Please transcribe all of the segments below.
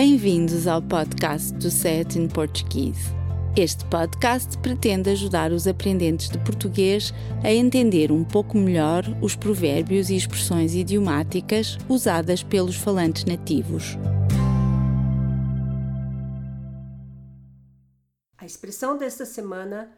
Bem-vindos ao podcast do Set in Portuguese. Este podcast pretende ajudar os aprendentes de português a entender um pouco melhor os provérbios e expressões idiomáticas usadas pelos falantes nativos. A expressão desta semana,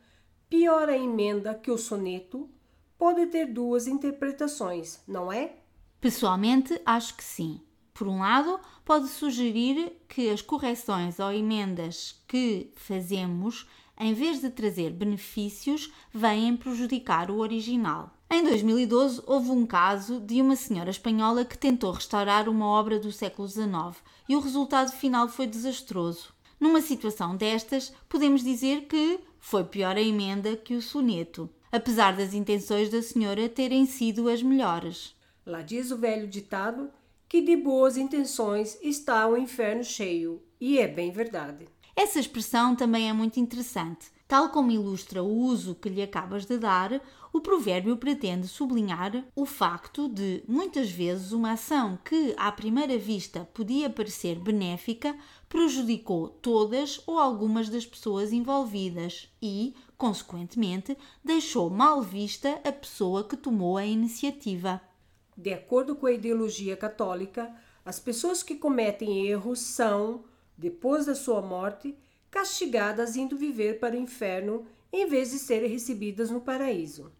pior a emenda que o soneto, pode ter duas interpretações, não é? Pessoalmente, acho que sim. Por um lado, pode sugerir que as correções ou emendas que fazemos, em vez de trazer benefícios, vêm prejudicar o original. Em 2012, houve um caso de uma senhora espanhola que tentou restaurar uma obra do século XIX e o resultado final foi desastroso. Numa situação destas, podemos dizer que foi pior a emenda que o soneto, apesar das intenções da senhora terem sido as melhores. Lá diz o velho ditado que de boas intenções está o inferno cheio, e é bem verdade. Essa expressão também é muito interessante. Tal como ilustra o uso que lhe acabas de dar, o provérbio pretende sublinhar o facto de, muitas vezes, uma ação que, à primeira vista, podia parecer benéfica, prejudicou todas ou algumas das pessoas envolvidas e, consequentemente, deixou mal vista a pessoa que tomou a iniciativa. De acordo com a ideologia católica, as pessoas que cometem erros são, depois da sua morte, castigadas indo viver para o inferno em vez de serem recebidas no paraíso.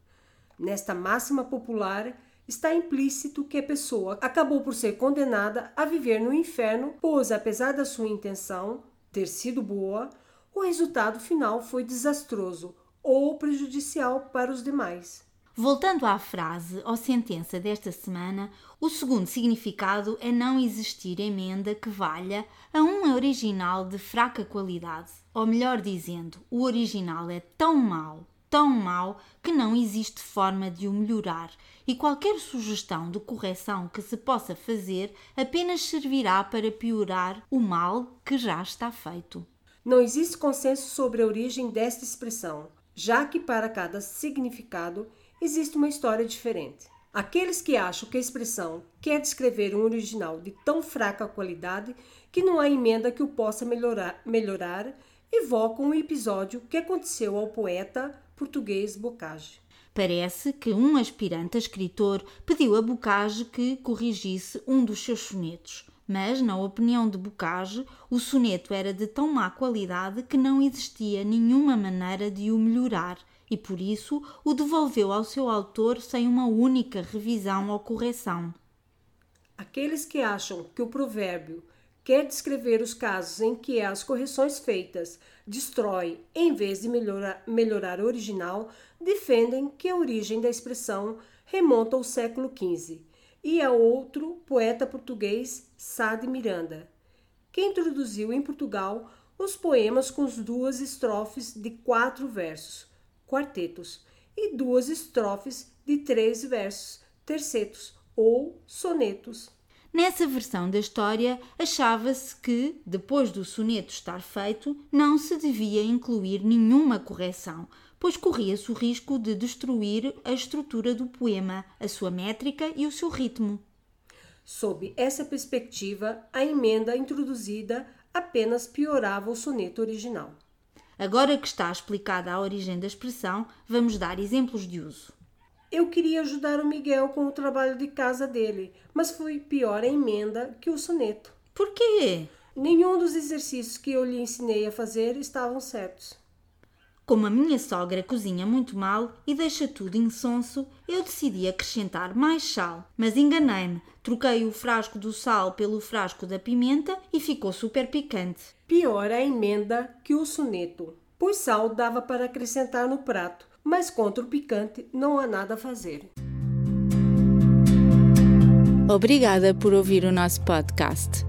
Nesta máxima popular está implícito que a pessoa acabou por ser condenada a viver no inferno, pois, apesar da sua intenção ter sido boa, o resultado final foi desastroso ou prejudicial para os demais. Voltando à frase ou sentença desta semana, o segundo significado é não existir emenda que valha a um original de fraca qualidade. Ou melhor dizendo, o original é tão mau, tão mau, que não existe forma de o melhorar e qualquer sugestão de correção que se possa fazer apenas servirá para piorar o mal que já está feito. Não existe consenso sobre a origem desta expressão, já que para cada significado existe uma história diferente. Aqueles que acham que a expressão quer descrever um original de tão fraca qualidade que não há emenda que o possa melhorar, melhorar evocam um episódio que aconteceu ao poeta português Bocage. Parece que um aspirante a escritor pediu a Bocage que corrigisse um dos seus sonetos, mas, na opinião de Bocage, o soneto era de tão má qualidade que não existia nenhuma maneira de o melhorar e por isso o devolveu ao seu autor sem uma única revisão ou correção. Aqueles que acham que o provérbio quer descrever os casos em que as correções feitas destrói em vez de melhorar, melhorar o original, defendem que a origem da expressão remonta ao século XV e a outro poeta português, Sá de Miranda, que introduziu em Portugal os poemas com as duas estrofes de quatro versos, quartetos, e duas estrofes de três versos, tercetos ou sonetos. Nessa versão da história, achava-se que, depois do soneto estar feito, não se devia incluir nenhuma correção, pois corria-se o risco de destruir a estrutura do poema, a sua métrica e o seu ritmo. Sob essa perspectiva, a emenda introduzida apenas piorava o soneto original. Agora que está explicada a origem da expressão, vamos dar exemplos de uso. Eu queria ajudar o Miguel com o trabalho de casa dele, mas foi pior a emenda que o soneto. Por quê? Nenhum dos exercícios que eu lhe ensinei a fazer estavam certos. Como a minha sogra cozinha muito mal e deixa tudo insonso, eu decidi acrescentar mais sal, mas enganei-me. Troquei o frasco do sal pelo frasco da pimenta e ficou super picante. Pior a emenda que o soneto, pois sal dava para acrescentar no prato, mas contra o picante não há nada a fazer. Obrigada por ouvir o nosso podcast.